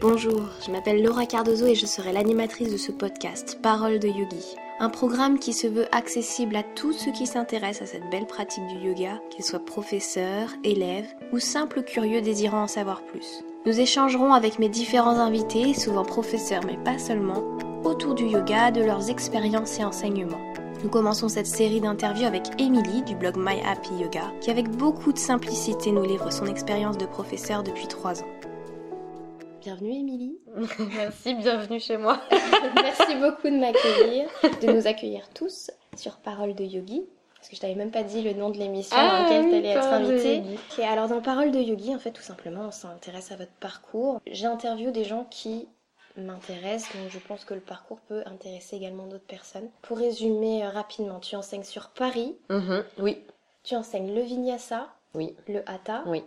Bonjour, je m'appelle Laura Cardozo et je serai l'animatrice de ce podcast Parole de Yogi. Un programme qui se veut accessible à tous ceux qui s'intéressent à cette belle pratique du yoga, qu'ils soient professeurs, élèves ou simples curieux désirant en savoir plus. Nous échangerons avec mes différents invités, souvent professeurs mais pas seulement, autour du yoga, de leurs expériences et enseignements. Nous commençons cette série d'interviews avec Émilie du blog My Happy Yoga, qui avec beaucoup de simplicité nous livre son expérience de professeur depuis trois ans. Bienvenue Émilie. Merci, bienvenue chez moi. Merci beaucoup de m'accueillir, de nous accueillir tous sur Parole de Yogi. Parce que je t'avais même pas dit le nom de l'émission dans Ah laquelle oui, tu allais être invitée. Ok, alors dans Parole de Yogi, en fait, tout simplement, on s'intéresse à votre parcours. J'interviewe des gens qui m'intéressent, donc je pense que le parcours peut intéresser également d'autres personnes. Pour résumer euh, rapidement, tu enseignes sur Paris, Mhm, Oui, tu enseignes le vinyasa, oui, le hatha, oui,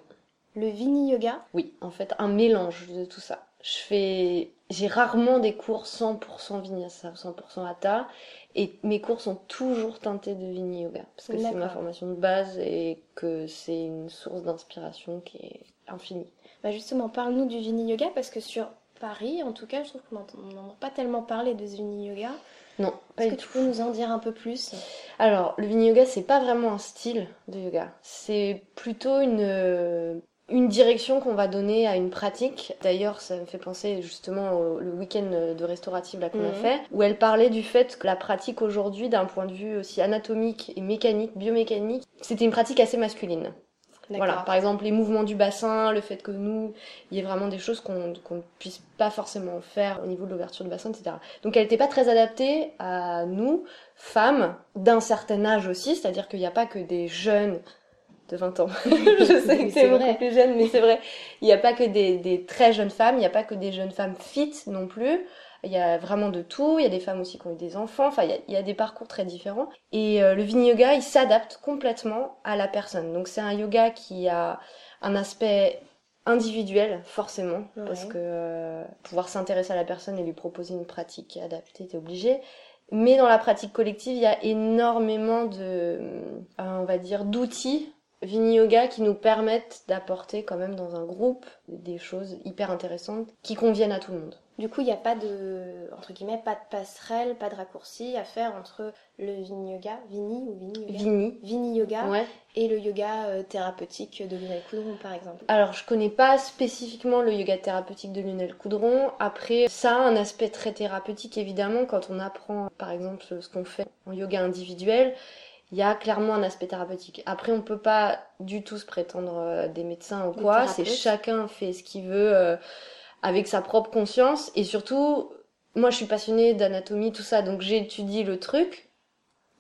le vini yoga. oui. En fait, un mélange de tout ça. Je fais, j'ai rarement des cours 100% vinyasa, 100% hatha, et mes cours sont toujours teintés de vini yoga parce que c'est ma formation de base et que c'est une source d'inspiration qui est infinie. Bah justement, parle-nous du Vini Yoga parce que sur Paris, en tout cas, je trouve qu'on n'entend pas tellement parler de ce Vini Yoga. Non, pas Est-ce que tu tout. peux nous en dire un peu plus? Alors, le Vini Yoga, c'est pas vraiment un style de yoga. C'est plutôt une, une direction qu'on va donner à une pratique. D'ailleurs, ça me fait penser justement au le week-end de restaurative là qu'on a Mhm. fait, où elle parlait du fait que la pratique aujourd'hui, d'un point de vue aussi anatomique et mécanique, biomécanique, c'était une pratique assez masculine. Voilà, par exemple les mouvements du bassin, le fait que nous, il y ait vraiment des choses qu'on qu'on ne puisse pas forcément faire au niveau de l'ouverture du bassin, etc. Donc elle n'était pas très adaptée à nous, femmes, d'un certain âge aussi, c'est-à-dire qu'il n'y a pas que des jeunes de 20 ans. Je sais que c'est beaucoup vrai. plus jeune, mais c'est vrai. Il n'y a pas que des, des très jeunes femmes, il n'y a pas que des jeunes femmes fit non plus. Il y a vraiment de tout. Il y a des femmes aussi qui ont eu des enfants. Enfin, il y a, il y a des parcours très différents. Et euh, le Vini Yoga, il s'adapte complètement à la personne. Donc c'est un yoga qui a un aspect individuel, forcément, Ouais. parce que euh, pouvoir s'intéresser à la personne et lui proposer une pratique adaptée, t'es obligé. Mais dans la pratique collective, il y a énormément de, euh, on va dire, d'outils Vini Yoga qui nous permettent d'apporter quand même dans un groupe des choses hyper intéressantes qui conviennent à tout le monde. Du coup, il n'y a pas de, entre guillemets, pas de passerelle, pas de raccourci à faire entre le Vini Yoga, Vini ou Vini Yoga Vini. Vini Yoga Ouais. et le yoga euh, thérapeutique de Lionel Coudron, par exemple. Alors, je connais pas spécifiquement le yoga thérapeutique de Lionel Coudron. Après, ça a un aspect très thérapeutique, évidemment, quand on apprend, par exemple, ce qu'on fait en yoga individuel. Il y a clairement un aspect thérapeutique. Après, on peut pas du tout se prétendre euh, des médecins ou quoi. C'est chacun fait ce qu'il veut euh, avec sa propre conscience. Et surtout, moi, je suis passionnée d'anatomie, tout ça, donc j'ai étudié le truc.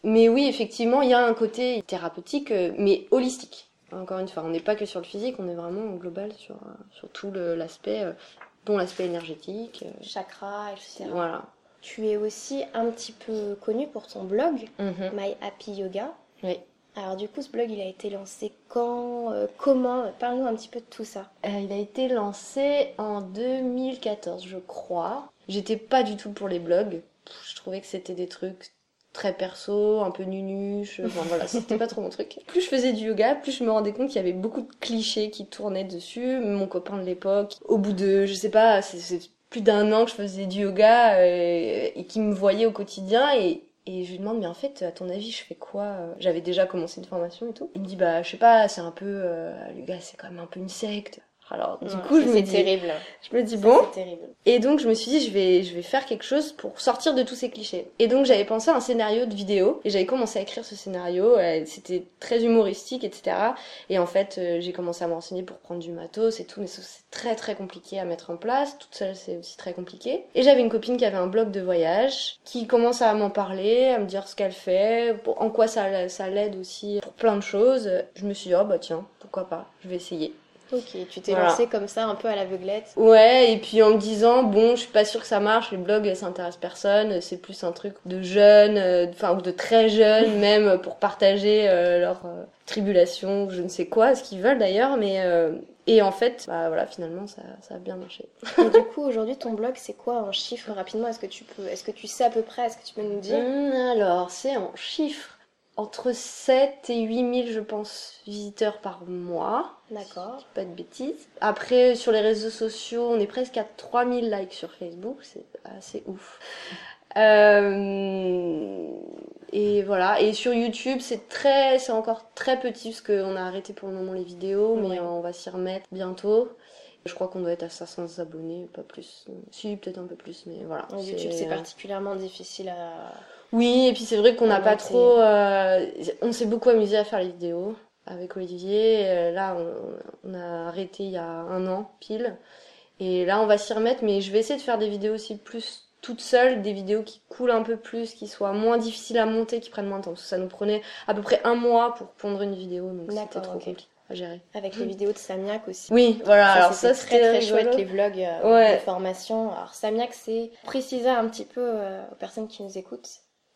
Mais oui, effectivement, il y a un côté thérapeutique, euh, mais holistique. Encore une fois, on n'est pas que sur le physique, on est vraiment au global sur, euh, sur tout l'aspect, euh, dont l'aspect énergétique. Chakra, etc. voilà. Tu es aussi un petit peu connu pour ton blog, Mhm. My Happy Yoga. Oui. Alors du coup, ce blog, il a été lancé quand euh, Comment? Parle-nous un petit peu de tout ça. Euh, il a été lancé en 2014, je crois. J'étais pas du tout pour les blogs. Je trouvais que c'était des trucs très perso, un peu nunuche. Enfin voilà, c'était pas trop mon truc. Plus je faisais du yoga, plus je me rendais compte qu'il y avait beaucoup de clichés qui tournaient dessus. Mon copain de l'époque, au bout de, je sais pas, c'est- c'est plus d'un an que je faisais du yoga euh, et qui me voyait au quotidien et et je lui demande, mais en fait, à ton avis, je fais quoi euh? J'avais déjà commencé une formation et tout. Il me dit, bah, je sais pas, c'est un peu. Euh, le yoga, c'est quand même un peu une secte. Alors, du Ouais, coup, je me c'est dis. terrible. Je me dis, Ça, bon. C'est terrible. Et donc, je me suis dit, je vais, je vais faire quelque chose pour sortir de tous ces clichés. Et donc, j'avais pensé à un scénario de vidéo. Et j'avais commencé à écrire ce scénario. euh, C'était très humoristique, etc. Et en fait, euh, j'ai commencé à me renseigner pour prendre du matos et tout. Mais c'est très, très compliqué à mettre en place. Toute seule, c'est aussi très compliqué. Et j'avais une copine qui avait un blog de voyage, qui commence à m'en parler, à me dire ce qu'elle fait, en quoi ça, ça l'aide aussi pour plein de choses. Je me suis dit, oh bah tiens, pourquoi pas, je vais essayer. Ok, tu t'es Voilà. lancé comme ça, un peu à l'aveuglette. Ouais, et puis en me disant, bon, je suis pas sûre que ça marche, les blogs, ça intéresse personne, c'est plus un truc de jeunes, euh, enfin, ou de très jeunes, même pour partager euh, leurs euh, tribulations, je ne sais quoi, ce qu'ils veulent d'ailleurs, mais. euh, et en fait, bah voilà, finalement, ça, ça a bien marché. Et du coup, aujourd'hui, ton blog, c'est quoi en chiffres rapidement? Est-ce que tu peux, est-ce que tu sais à peu près Est-ce que tu peux nous dire? Hum, alors, c'est en chiffres. Entre 7 et 8 000, je pense, visiteurs par mois. D'accord. Pas de bêtises. Après, sur les réseaux sociaux, on est presque à 3000 likes sur Facebook. C'est assez ouf. Euh, et voilà. Et sur YouTube, c'est très, c'est encore très petit parce qu'on a arrêté pour le moment les vidéos, mais Ouais. on va s'y remettre bientôt. Je crois qu'on doit être à 500 abonnés, pas plus. Si, peut-être un peu plus, mais voilà. YouTube, c'est particulièrement difficile à. Oui, et puis c'est vrai qu'on n'a pas trop. euh, on s'est beaucoup amusé à faire les vidéos avec Olivier. Euh, Là, on, on a arrêté il y a un an pile. Et là, on va s'y remettre, mais je vais essayer de faire des vidéos aussi plus toutes seules, des vidéos qui coulent un peu plus, qui soient moins difficiles à monter, qui prennent moins de temps. Parce que ça nous prenait à peu près un mois pour pondre une vidéo, donc c'était trop compliqué à gérer. Avec les vidéos de Samiac aussi. Oui, voilà. Ça, alors ça, très c'était très rigolo. chouette les vlogs euh, Ouais. de formation. Alors Samiac, c'est préciser un petit peu euh, aux personnes qui nous écoutent.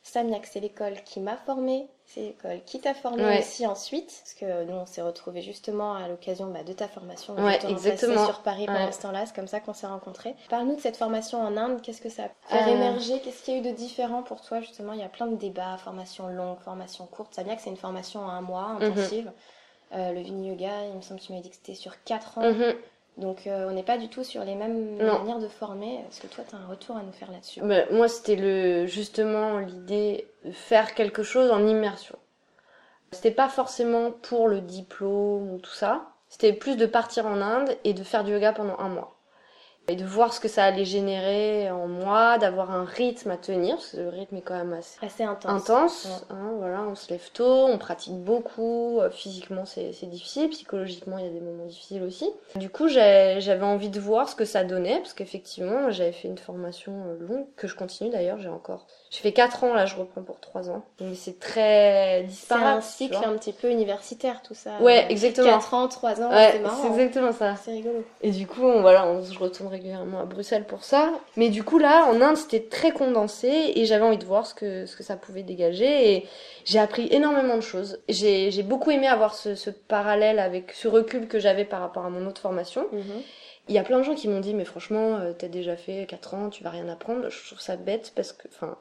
Samiac, c'est l'école qui m'a formée, c'est l'école qui t'a formée Ouais. aussi ensuite, parce que nous on s'est retrouvés justement à l'occasion bah, de ta formation. Ouais, exactement. sur Paris pendant Ouais. ce temps-là, c'est comme ça qu'on s'est rencontrés. Parle-nous de cette formation en Inde, qu'est-ce que ça a fait Euh. émerger, qu'est-ce qu'il y a eu de différent pour toi justement? Il y a plein de débats, formation longue, formation courte. Samiac, c'est une formation en un mois, Mhm. intensive. Euh, le Vini Yoga, il me semble que tu m'avais dit que c'était sur 4 ans. Mhm. Donc euh, on n'est pas du tout sur les mêmes Non. manières de former. Est-ce que toi, tu as un retour à nous faire là-dessus? Bah, moi, c'était le justement l'idée de faire quelque chose en immersion. C'était pas forcément pour le diplôme ou tout ça. C'était plus de partir en Inde et de faire du yoga pendant un mois. Et de voir ce que ça allait générer en moi, d'avoir un rythme à tenir, parce que le rythme est quand même assez Assez intense. intense. Ouais. hein, voilà, on se lève tôt, on pratique beaucoup. euh, Physiquement, c'est difficile. Psychologiquement, il y a des moments difficiles aussi. Du coup, j'avais envie de voir ce que ça donnait, parce qu'effectivement, j'avais fait une formation euh, longue, que je continue d'ailleurs. J'ai encore. J'ai fait 4 ans, là, je reprends pour 3 ans. Donc, c'est très C'est disparate. un tu cycle un petit peu universitaire, tout ça. Ouais, Euh, exactement. 4 ans, 3 ans, Ouais, c'est marrant. c'est exactement ça. C'est rigolo. Et du coup, on- voilà, on- je retourne régulièrement à Bruxelles pour ça. Mais du coup, là, en Inde, c'était très condensé et j'avais envie de voir ce que, ce que ça pouvait dégager. Et j'ai appris énormément de choses. J'ai j'ai beaucoup aimé avoir ce, ce parallèle avec ce recul que j'avais par rapport à mon autre formation. Mhm. Il y a plein de gens qui m'ont dit, mais franchement, euh, t'as déjà fait 4 ans, tu vas rien apprendre. Je trouve ça bête parce que, enfin,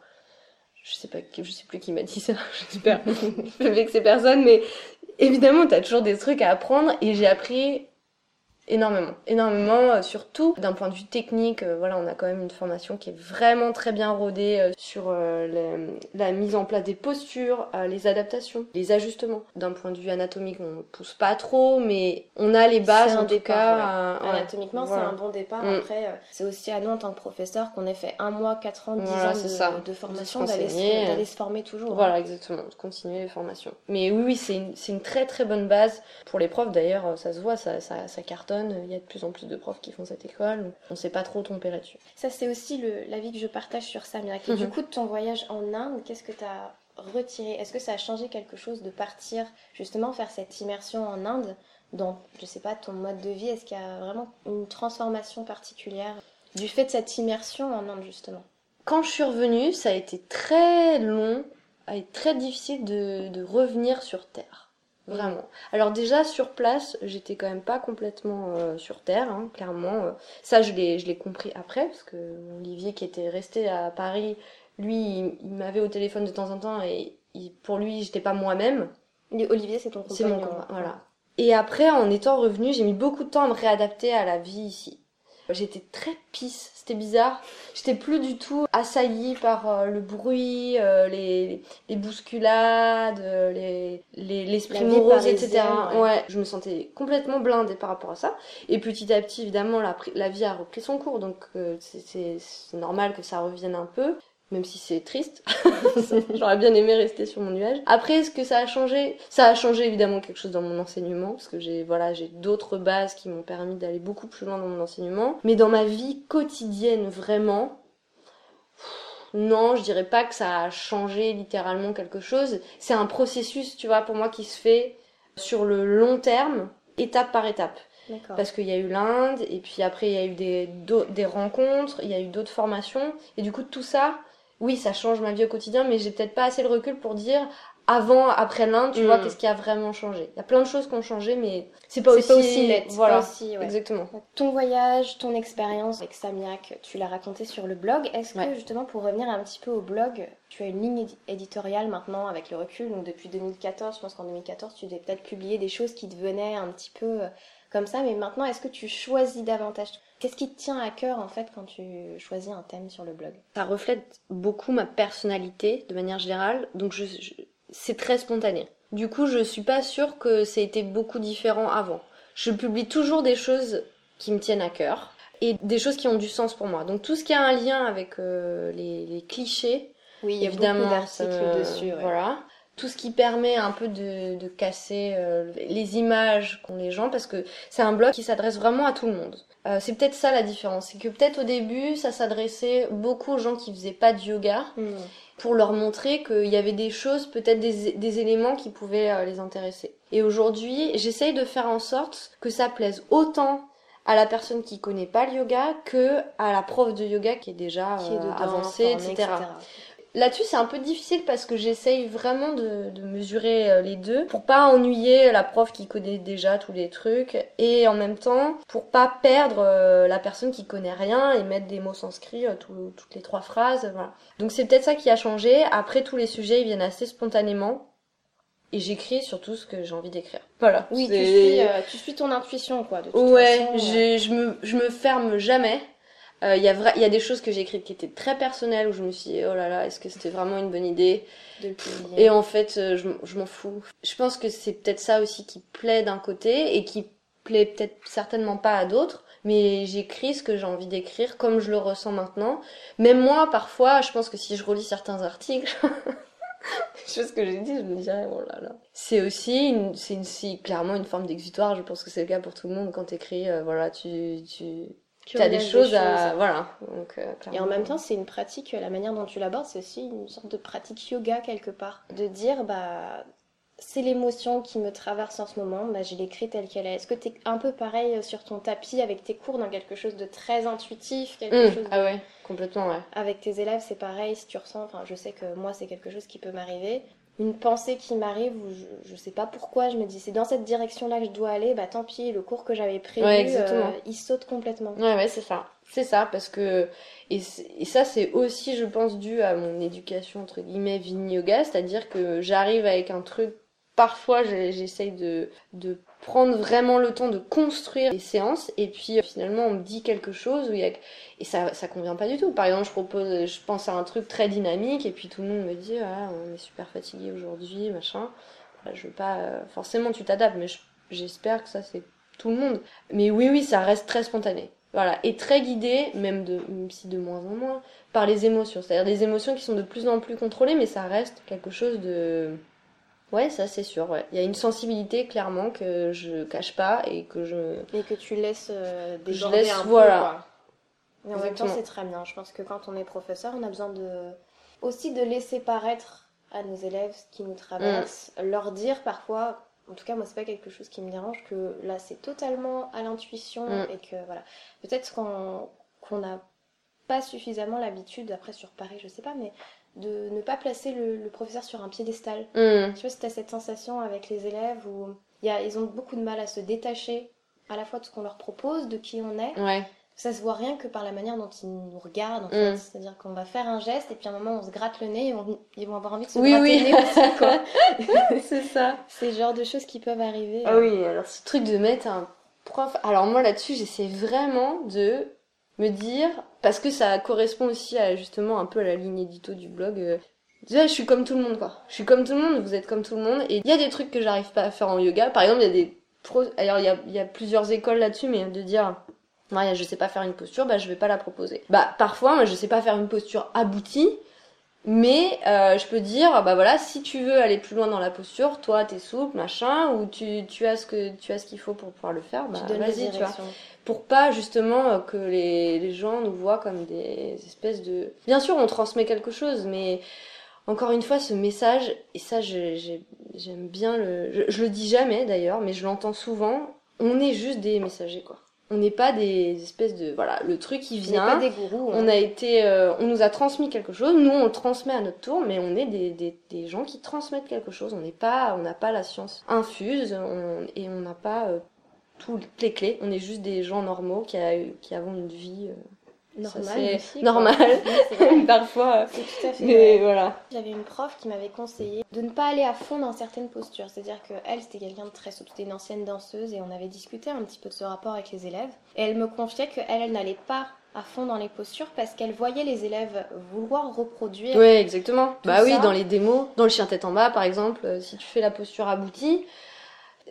je sais pas, je sais plus qui m'a dit ça, j'espère. je vexer personne, mais évidemment, t'as toujours des trucs à apprendre et j'ai appris énormément. Énormément, euh, surtout d'un point de vue technique. euh, voilà, on a quand même une formation qui est vraiment très bien rodée euh, sur la, mise en place des postures, les adaptations, les ajustements. D'un point de vue anatomique, on pousse pas trop, mais on a les bases en tout départ, cas. ouais. ouais. Anatomiquement, Voilà. c'est un bon départ. Mm. Après, c'est aussi à nous, en tant que professeur, qu'on ait fait un mois, 4 ans, 10 Voilà, ans c'est ça. de, de formation, De d'aller se, former toujours. hein. Voilà, exactement, de continuer les formations. Mais oui, oui, c'est une, très très bonne base pour les profs. D'ailleurs, ça se voit, ça, ça, ça cartonne. Il y a de plus en plus de profs qui font cette école. On s'est pas trop trompé là-dessus. Ça, c'est aussi l'avis que je partage sur Samiak. Et du Mhm. coup, de ton voyage en Inde, qu'est-ce que tu as retiré? Est-ce que ça a changé quelque chose de partir justement faire cette immersion en Inde dans, je sais pas, ton mode de vie? Est-ce qu'il y a vraiment une transformation particulière du fait de cette immersion en Inde justement? Quand je suis revenue, ça a été très long, a été très difficile de, de revenir sur Terre. Vraiment. Alors déjà sur place, j'étais quand même pas complètement euh, sur Terre, hein, clairement. euh. Ça, je l'ai, je l'ai compris après, parce que Olivier qui était resté à Paris, lui, il, il m'avait au téléphone de temps en temps et il- pour lui, j'étais pas moi-même. Et Olivier, c'est ton compagnon. C'est mon combat, voilà. Et après, en étant revenue, j'ai mis beaucoup de temps à me réadapter à la vie ici. J'étais très pisse, c'était bizarre. J'étais plus du tout assaillie par euh, le bruit, euh, les, les bousculades, euh, les, les, l'esprit morose, etc. ouais. Ouais, je me sentais complètement blindée par rapport à ça. Et petit à petit, évidemment, la, vie a repris son cours, donc euh, c'est normal que ça revienne un peu. Même si c'est triste, j'aurais bien aimé rester sur mon nuage. Après, est-ce que ça a changé? Ça a changé évidemment quelque chose dans mon enseignement, parce que j'ai voilà, j'ai d'autres bases qui m'ont permis d'aller beaucoup plus loin dans mon enseignement. Mais dans ma vie quotidienne, vraiment, non, je dirais pas que ça a changé littéralement quelque chose. C'est un processus, tu vois, pour moi qui se fait sur le long terme, étape par étape. Parce qu'il y a eu l'Inde, et puis après il y a eu des, des rencontres, il y a eu d'autres formations, et du coup tout ça, oui, ça change ma vie au quotidien, mais j'ai peut-être pas assez le recul pour dire avant, après l'Inde, tu Mm. vois qu'est-ce qui a vraiment changé. Il y a plein de choses qui ont changé, mais c'est pas, aussi... pas aussi net. Voilà, pas aussi, ouais. exactement. Ton voyage, ton expérience avec Samiak, tu l'as raconté sur le blog. Est-ce que justement pour revenir un petit peu au blog, tu as une ligne édi- éditoriale maintenant avec le recul, donc depuis 2014, je pense qu'en 2014 tu devais peut-être publier des choses qui te venaient un petit peu euh, comme ça, mais maintenant est-ce que tu choisis davantage Qu'est-ce qui te tient à cœur en fait quand tu choisis un thème sur le blog? Ça reflète beaucoup ma personnalité de manière générale, donc je, je- c'est très spontané. Du coup, je suis pas sûre que ça a été beaucoup différent avant. Je publie toujours des choses qui me tiennent à cœur et des choses qui ont du sens pour moi. Donc tout ce qui a un lien avec euh, les, les clichés, Oui, il y a évidemment, beaucoup d'articles me- dessus. ouais. Voilà. Tout ce qui permet un peu de, de casser euh, les images qu'ont les gens, parce que c'est un blog qui s'adresse vraiment à tout le monde. Euh, c'est peut-être ça la différence, c'est que peut-être au début, ça s'adressait beaucoup aux gens qui faisaient pas de yoga, Mm. pour leur montrer qu'il y avait des choses, peut-être des, des éléments qui pouvaient euh, les intéresser. Et aujourd'hui, j'essaye de faire en sorte que ça plaise autant à la personne qui connaît pas le yoga que à la prof de yoga qui est déjà Qui est euh, dedans, avancée, etc. Là-dessus, c'est un peu difficile parce que j'essaye vraiment de, de mesurer euh, les deux pour pas ennuyer la prof qui connaît déjà tous les trucs et en même temps pour pas perdre euh, la personne qui connaît rien et mettre des mots sanscrits euh, tout- toutes les trois phrases. Voilà. Donc c'est peut-être ça qui a changé. Après, tous les sujets ils viennent assez spontanément et j'écris surtout ce que j'ai envie d'écrire. Voilà. Oui, tu suis, euh, tu suis ton intuition quoi. De toute Ouais, façon, j'ai- je me, je me ferme jamais. Il y, a vra- y a des choses que j'ai écrites qui étaient très personnelles où je me suis dit, oh là là, est-ce que c'était vraiment une bonne idée? Et en fait, euh, je, m'en fous. Je pense que c'est peut-être ça aussi qui plaît d'un côté et qui plaît peut-être certainement pas à d'autres. Mais j'écris ce que j'ai envie d'écrire comme je le ressens maintenant. Même moi, parfois, je pense que si je relis certains articles, des choses que j'ai dit, je me dirais, oh là là. C'est aussi, une, c'est une, clairement une forme d'exutoire. Je pense que c'est le cas pour tout le monde quand t'écris, euh, voilà, tu, tu, Tu as des choses à, voilà. Donc, euh, Et en même temps, c'est une pratique, la manière dont tu l'abordes, c'est aussi une sorte de pratique yoga quelque part. De dire, bah, c'est l'émotion qui me traverse en ce moment, bah, je l'écris telle qu'elle est. Est-ce que tu es un peu pareil sur ton tapis avec tes cours dans quelque chose de très intuitif, quelque Hum, chose de- Ah ouais, complètement, ouais. Avec tes élèves, c'est pareil, si tu ressens, enfin, je sais que moi, c'est quelque chose qui peut m'arriver. Une pensée qui m'arrive où je, je sais pas pourquoi, je me dis c'est dans cette direction-là que je dois aller, bah tant pis, le cours que j'avais prévu, Ouais, euh, il saute complètement. Ouais, ouais, c'est ça. C'est ça, parce que. Et, ça, c'est aussi, je pense, dû à mon éducation, entre guillemets, Vini-Yoga, c'est-à-dire que j'arrive avec un truc. Parfois, j'essaye de, de prendre vraiment le temps de construire les séances, et puis euh, finalement, on me dit quelque chose où il y a. Et ça, ça convient pas du tout. Par exemple, je propose, je pense à un truc très dynamique, et puis tout le monde me dit, ah, on est super fatigué aujourd'hui, machin. Je veux pas. euh, Forcément, tu t'adaptes, mais je- j'espère que ça, c'est tout le monde. Mais oui, oui, ça reste très spontané. Voilà, et très guidé, même, de, même si de moins en moins, par les émotions. C'est-à-dire des émotions qui sont de plus en plus contrôlées, mais ça reste quelque chose de... Ouais, ça c'est sûr, ouais. Il y a une sensibilité, clairement, que je cache pas et que je... Et que tu laisses euh, Je laisse, un peu, voilà. quoi. Mais en même temps, c'est très bien. Je pense que quand on est professeur, on a besoin de aussi de laisser paraître à nos élèves ce qui nous traverse, Mm. leur dire parfois, en tout cas moi c'est pas quelque chose qui me dérange, que là c'est totalement à l'intuition Mm. et que voilà, peut-être qu'on qu'on n'a pas suffisamment l'habitude, après sur Paris je sais pas, mais de ne pas placer le, le professeur sur un piédestal. Tu vois, si t'as cette sensation avec les élèves où il y a, ils ont beaucoup de mal à se détacher à la fois de ce qu'on leur propose, de qui on est. Ouais. Ça se voit rien que par la manière dont ils nous regardent, en Mm. fait. C'est-à-dire qu'on va faire un geste et puis à un moment on se gratte le nez et on- ils vont avoir envie de se Oui, gratter oui. le nez aussi, quoi. c'est ça. C'est le genre de choses qui peuvent arriver. Ah oui, alors ce truc de mettre un prof... Alors moi là-dessus, j'essaie vraiment de me dire, parce que ça correspond aussi à justement un peu à la ligne édito du blog, euh, déjà je suis comme tout le monde quoi. Je suis comme tout le monde, vous êtes comme tout le monde, et il y a des trucs que j'arrive pas à faire en yoga. Par exemple, il y a des pros... Alors il y a, il y a plusieurs écoles là-dessus, mais de dire... Ouais, je sais pas faire une posture, bah je vais pas la proposer. Bah parfois, moi je sais pas faire une posture aboutie, mais euh, je peux dire, bah voilà, si tu veux aller plus loin dans la posture, toi t'es souple, machin, ou tu, tu as ce que tu as ce qu'il faut pour pouvoir le faire, bah vas-y, tu vois. Pour pas justement euh, que les, les gens nous voient comme des espèces de. Bien sûr, on transmet quelque chose, mais encore une fois, ce message, et ça j'aime bien le. Je, je le dis jamais d'ailleurs, mais je l'entends souvent. On est juste des messagers quoi. On n'est pas des espèces de voilà le truc qui On n'est vient. pas des gourous. hein. On a été, euh, on nous a transmis quelque chose. Nous, on le transmet à notre tour, mais on est des, des, des gens qui transmettent quelque chose. On n'est pas, on n'a pas la science infuse, on- et on n'a pas euh, toutes les clés. On est juste des gens normaux qui, a, qui avons une vie euh, Normal ça, c'est aussi, quoi. normal. Oui, c'est vrai. parfois. C'est tout à fait Mais vrai. voilà. J'avais une prof qui m'avait conseillé de ne pas aller à fond dans certaines postures. C'est-à-dire qu'elle, c'était quelqu'un de très souple, c'était une ancienne danseuse et on avait discuté un petit peu de ce rapport avec les élèves. Et elle me confiait qu'elle, elle n'allait pas à fond dans les postures parce qu'elle voyait les élèves vouloir reproduire. Ouais, exactement. Bah oui, dans les démos, dans le chien tête en bas, par exemple, euh, si tu fais la posture aboutie,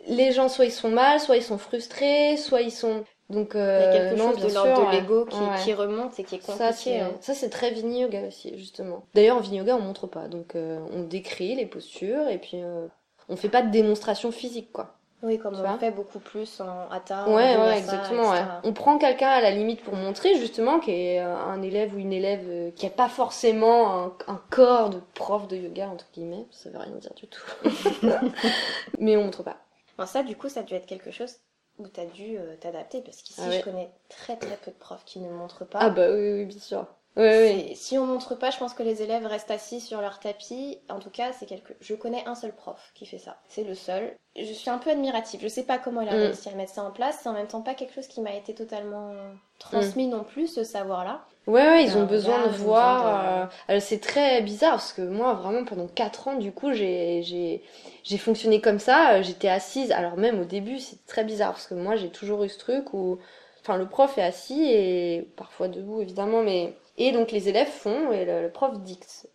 les gens soit ils sont mal, soit ils sont frustrés, soit ils sont donc Il y euh, a quelque non, chose de l'ordre de ouais. l'ego qui, Ouais. qui remonte et qui est compliqué. hein. ça, c'est très Vini Yoga aussi, justement. D'ailleurs, en Vini Yoga, on montre pas. Donc, euh, on décrit les postures et puis euh, on fait pas de démonstration physique, quoi. Oui, comme Tu on fait beaucoup plus en hatha, ouais, en ouais, exactement. Ouais. On prend quelqu'un à la limite pour montrer, justement, qui est euh, un élève ou une élève euh, qui a pas forcément un, un corps de prof de yoga, entre guillemets. Ça veut rien dire du tout. Mais on montre pas. Bon, ça, du coup, ça a dû être quelque chose où tu as dû euh, t'adapter parce qu'ici, Ah ouais. je connais très très peu de profs qui ne montrent pas. Ah bah oui, oui, bien sûr. Oui. C'est- Si on montre pas, je pense que les élèves restent assis sur leur tapis. En tout cas, c'est quelque. Je connais un seul prof qui fait ça. C'est le seul. Je suis un peu admirative. Je sais pas comment il a Mm. réussi à mettre ça en place. C'est en même temps pas quelque chose qui m'a été totalement transmis non plus, ce savoir-là. Ouais, ouais, ils Un ont besoin regard, de voir. de- euh, alors, c'est très bizarre parce que moi, vraiment, pendant 4 ans, du coup, j'ai, j'ai, j'ai fonctionné comme ça. euh, J'étais assise. Alors, même au début, c'est très bizarre parce que moi, j'ai toujours eu ce truc où. Enfin, le prof est assis et parfois debout, évidemment, mais. Et donc, les élèves font et le, le prof dicte.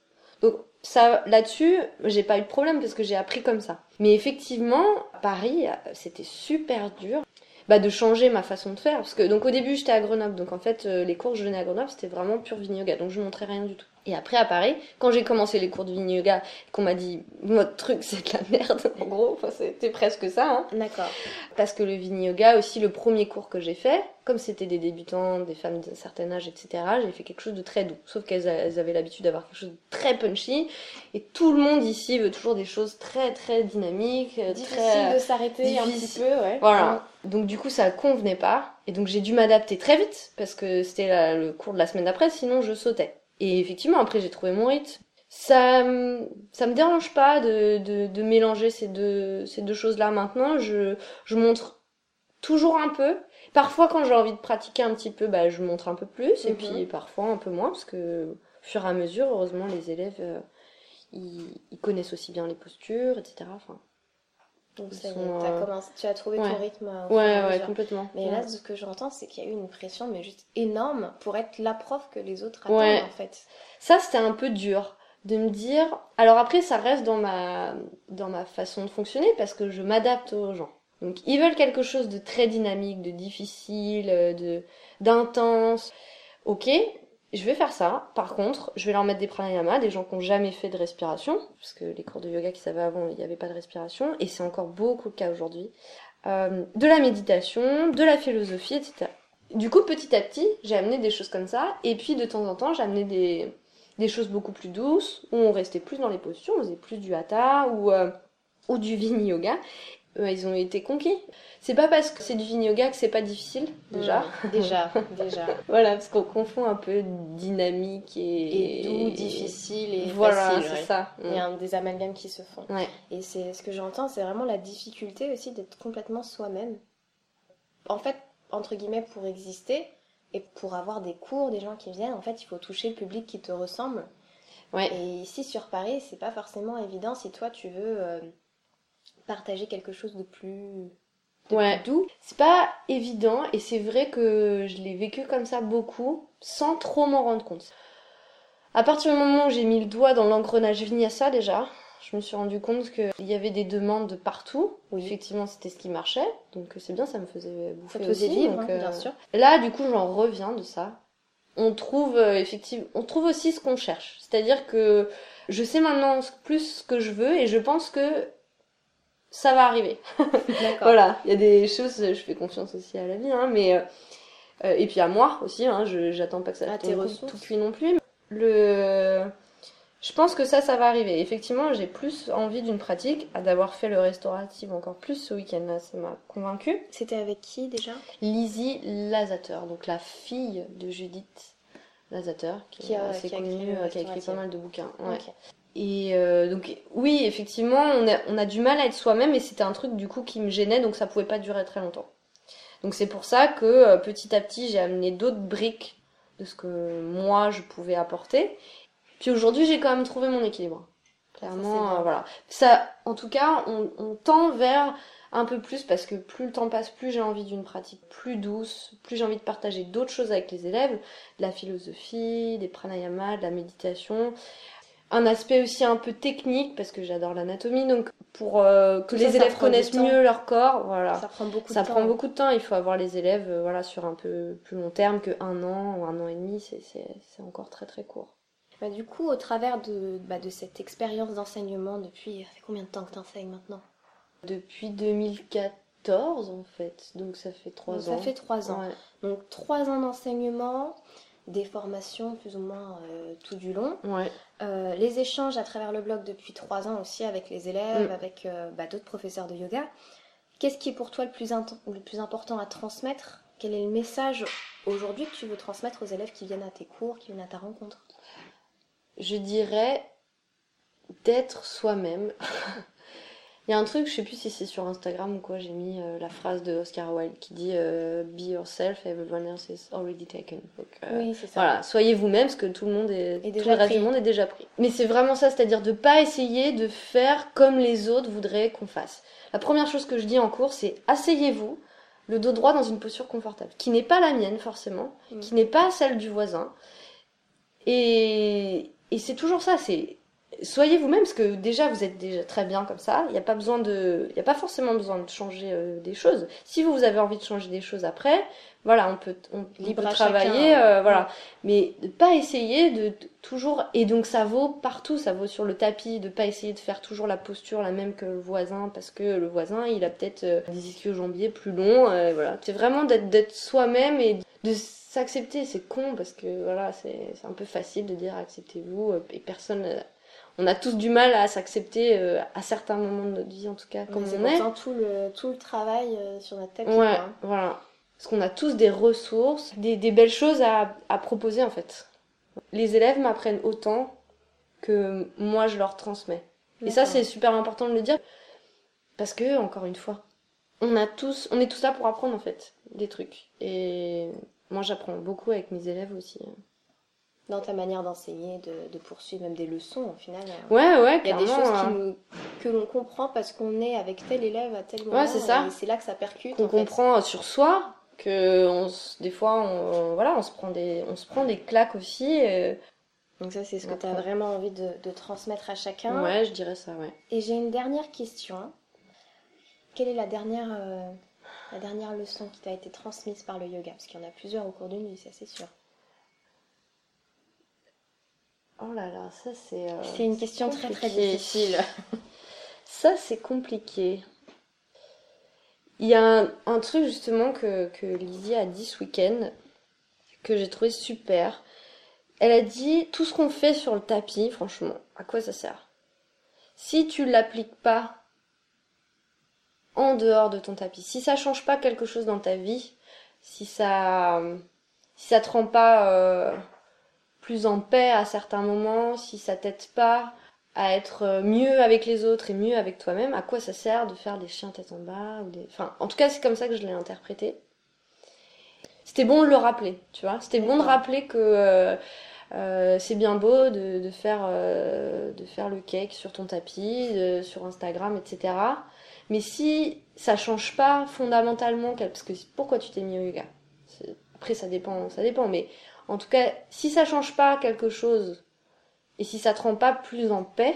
Donc, ça, là-dessus, j'ai pas eu de problème parce que j'ai appris comme ça. Mais effectivement, à Paris, euh, c'était super dur bah, de changer ma façon de faire. Parce que donc au début j'étais à Grenoble, donc en fait euh, les cours que je venais à Grenoble c'était vraiment pur Yoga, donc je montrais rien du tout. Et après à Paris, quand j'ai commencé les cours de Vini Yoga, qu'on m'a dit votre truc c'est de la merde, en gros, enfin, c'était presque ça. Hein. D'accord. Parce que le Vini Yoga, aussi le premier cours que j'ai fait, comme c'était des débutants, des femmes d'un certain âge, etc., j'ai fait quelque chose de très doux. Sauf qu'elles avaient l'habitude d'avoir quelque chose de très punchy. Et tout le monde ici veut toujours des choses très très dynamiques, euh, Difficile très... de s'arrêter un petit peu, ouais. Voilà. Donc du coup ça convenait pas et donc j'ai dû m'adapter très vite parce que c'était le cours de la semaine d'après sinon je sautais. Et effectivement après j'ai trouvé mon rythme. Ça ça me dérange pas de, de, de mélanger ces deux ces deux choses là maintenant, je je montre toujours un peu. Parfois quand j'ai envie de pratiquer un petit peu bah je montre un peu plus et Mhm. puis parfois un peu moins parce que au fur et à mesure heureusement les élèves euh, ils, ils connaissent aussi bien les postures etc. Enfin, Donc ça y est, euh, commencé, tu as trouvé ouais. ton rythme. euh, au ouais ouais complètement. Mais Ouais. là, ce que j'entends, c'est qu'il y a eu une pression, mais juste énorme, pour être la prof que les autres attendent, Ouais. en fait. Ça, c'était un peu dur de me dire. Alors après, ça reste dans ma dans ma façon de fonctionner parce que je m'adapte aux gens. Donc ils veulent quelque chose de très dynamique, de difficile, euh, de d'intense. Ok, je vais faire ça. Par contre, je vais leur mettre des pranayamas, des gens qui n'ont jamais fait de respiration, parce que les cours de yoga qu'ils avaient avant, il n'y avait pas de respiration, et c'est encore beaucoup le cas aujourd'hui. Euh, de la méditation, de la philosophie, etc. Du coup, petit à petit, j'ai amené des choses comme ça, et puis de temps en temps, j'ai amené des, choses beaucoup plus douces, où on restait plus dans les postures, on faisait plus du hatha ou, euh, du vini yoga. Euh, ils ont été conquis. C'est pas parce que c'est du vini yoga que c'est pas difficile, déjà. Mm, déjà, déjà. Voilà, parce qu'on confond un peu dynamique et... Et doux, difficile et Voilà, facile. c'est ouais. ça. Il y a un- des amalgames qui se font. Ouais. Et c'est ce que j'entends, c'est vraiment la difficulté aussi d'être complètement soi-même. En fait, entre guillemets, pour exister et pour avoir des cours, des gens qui viennent, en fait, il faut toucher le public qui te ressemble. Ouais. Et ici sur Paris, c'est pas forcément évident si toi tu veux euh, partager quelque chose de plus, Ouais. doux. C'est pas évident et c'est vrai que je l'ai vécu comme ça beaucoup sans trop m'en rendre compte. À partir du moment où j'ai mis le doigt dans l'engrenage vinyasa déjà, je me suis rendu compte qu'il y avait des demandes de partout. Oui. Effectivement, c'était ce qui marchait. Donc c'est bien, ça me faisait bouffer Ça te faisait aussi. vivre, donc, hein, euh, bien sûr. Là, du coup, j'en reviens de ça. On trouve euh, effectivement, on trouve aussi ce qu'on cherche. C'est-à-dire que je sais maintenant plus ce que je veux et je pense que ça va arriver. D'accord. Voilà, il y a des choses, je fais confiance aussi à la vie, hein, mais euh, euh, et puis à moi aussi, hein, je j'attends pas que ça tes tombe tout cuit non plus. Le Je pense que ça, ça va arriver. Effectivement, j'ai plus envie d'une pratique, d'avoir fait le restauratif encore plus ce week-end-là, ça m'a convaincu. C'était avec qui déjà? Lizzie Lazater, donc la fille de Judith Lazater, qui, a- qui a écrit euh, qui a écrit pas mal de bouquins. ouais. Et euh, donc oui, effectivement, on a, on a du mal à être soi-même et c'était un truc du coup qui me gênait, donc ça pouvait pas durer très longtemps. Donc c'est pour ça que euh, petit à petit j'ai amené d'autres briques de ce que moi je pouvais apporter. Puis aujourd'hui j'ai quand même trouvé mon équilibre. Clairement, Ça, euh, voilà. Ça, en tout cas, on, on tend vers un peu plus parce que plus le temps passe, plus j'ai envie d'une pratique plus douce, plus j'ai envie de partager d'autres choses avec les élèves, de la philosophie, des pranayamas, de la méditation. Un aspect aussi un peu technique parce que j'adore l'anatomie, donc pour euh, que ça, les ça élèves connaissent mieux leur corps, voilà. Ça prend beaucoup Ça de temps. prend beaucoup de temps, il faut avoir les élèves euh, voilà, sur un peu plus long terme que un an ou un an et demi, c'est- encore très très court. Bah, du coup, au travers de, bah, de cette expérience d'enseignement depuis. Ça fait combien de temps que tu enseignes maintenant? Depuis 2014 en fait, donc ça fait trois ans. Ça fait trois ans. Ouais. Donc trois ans d'enseignement, des formations plus ou moins euh, tout du long. Ouais. Euh, les échanges à travers le blog depuis trois ans aussi avec les élèves, Mm. avec euh, bah, d'autres professeurs de yoga. Qu'est-ce qui est pour toi le plus, le plus important à transmettre? Quel est le message aujourd'hui que tu veux transmettre aux élèves qui viennent à tes cours, qui viennent à ta rencontre? Je dirais d'être soi-même. Il y a un truc, je sais plus si c'est sur Instagram ou quoi, j'ai mis euh, la phrase de Oscar Wilde qui dit euh, Be yourself, everyone else is already taken. Donc, euh, Oui, c'est ça. Voilà, soyez vous-même parce que tout le monde est, Et tout déjà le reste pris. du monde est déjà pris. Mais c'est vraiment ça, c'est-à-dire de pas essayer de faire comme les autres voudraient qu'on fasse. La première chose que je dis en cours, c'est asseyez-vous, le dos droit dans une posture confortable, qui n'est pas la mienne forcément, Mm. qui n'est pas celle du voisin. Et, et c'est toujours ça, c'est soyez vous-même parce que déjà vous êtes déjà très bien comme ça. Il n'y a pas besoin de, il a pas forcément besoin de changer euh, des choses. Si vous, vous avez envie de changer des choses après, voilà, on peut, on, peut travailler, chacun. euh, voilà. Mais de pas essayer de, de toujours, et donc ça vaut partout, ça vaut sur le tapis, de pas essayer de faire toujours la posture la même que le voisin parce que le voisin il a peut-être euh, des ischio-jambiers plus longs, euh, voilà. C'est vraiment d'être soi-même et de s'accepter. C'est con parce que voilà, c'est c'est un peu facile de dire acceptez-vous euh, et personne. On a tous du mal à s'accepter euh, à certains moments de notre vie en tout cas comme c'est on est. tout le, tout le travail euh, sur notre tapis. Ouais, hein. voilà. Parce qu'on a tous des ressources, des, des belles choses à, à proposer en fait. Les élèves m'apprennent autant que moi je leur transmets. Et ça c'est super important de le dire parce que encore une fois, on a tous, on est tous là pour apprendre en fait des trucs. Et moi j'apprends beaucoup avec mes élèves aussi. Dans ta manière d'enseigner, de, de poursuivre même des leçons au final. euh, Ouais ouais, Il y a des choses qui hein. nous- que l'on comprend parce qu'on est avec tel élève à tel moment. Ouais, c'est ça. Et c'est là que ça percute. qu'on fait. comprend sur soi que on, des fois on, voilà on se prend des on se prend des claques aussi. euh. Donc ça, c'est ce que tu as vraiment envie de, de transmettre à chacun. Ouais, je dirais ça, ouais. Et j'ai une dernière question. Quelle est la dernière, euh, la dernière leçon qui t'a été transmise par le yoga? Parce qu'il y en a plusieurs au cours d'une vie, ça c'est sûr. Oh là là, ça c'est. euh, C'est une question très très difficile. Ça c'est compliqué. Il y a un, un truc justement que, que Lizzie a dit ce week-end que j'ai trouvé super. Elle a dit tout ce qu'on fait sur le tapis, franchement, à quoi ça sert? Si tu l'appliques pas en dehors de ton tapis, si ça change pas quelque chose dans ta vie, si ça, si ça te rend pas euh, plus en paix à certains moments, si ça t'aide pas à être euh, mieux avec les autres et mieux avec toi-même, à quoi ça sert de faire des chiens tête en bas ou des... Enfin, en tout cas, c'est comme ça que je l'ai interprété. C'était bon de le rappeler, tu vois. C'était bon de rappeler que euh, euh, c'est bien beau de, de faire, euh, de faire le cake sur ton tapis, de- sur Instagram, etc. Mais si ça change pas fondamentalement, parce que pourquoi tu t'es mis au yoga? Après, ça dépend, ça dépend, mais en tout cas, si ça change pas quelque chose et si ça te rend pas plus en paix,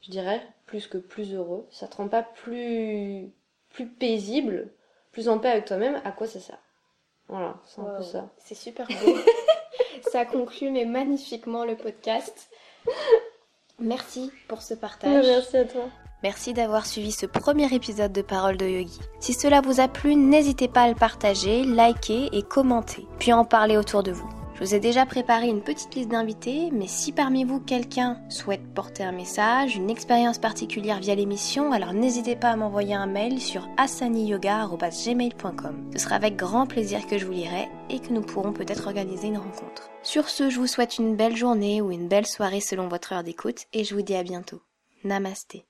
je dirais, plus que plus heureux, ça te rend pas plus, plus paisible, plus en paix avec toi-même, à quoi ça sert? Voilà, c'est un Wow. peu ça. C'est super beau. ça conclut mais magnifiquement le podcast. Merci pour ce partage. Merci à toi. Merci d'avoir suivi ce premier épisode de Parole de Yogi. Si cela vous a plu, n'hésitez pas à le partager, liker et commenter, puis en parler autour de vous. Je vous ai déjà préparé une petite liste d'invités, mais si parmi vous quelqu'un souhaite porter un message, une expérience particulière via l'émission, alors n'hésitez pas à m'envoyer un mail sur asaniyoga.gmail.com. Ce sera avec grand plaisir que je vous lirai et que nous pourrons peut-être organiser une rencontre. Sur ce, je vous souhaite une belle journée ou une belle soirée selon votre heure d'écoute et je vous dis à bientôt. Namasté.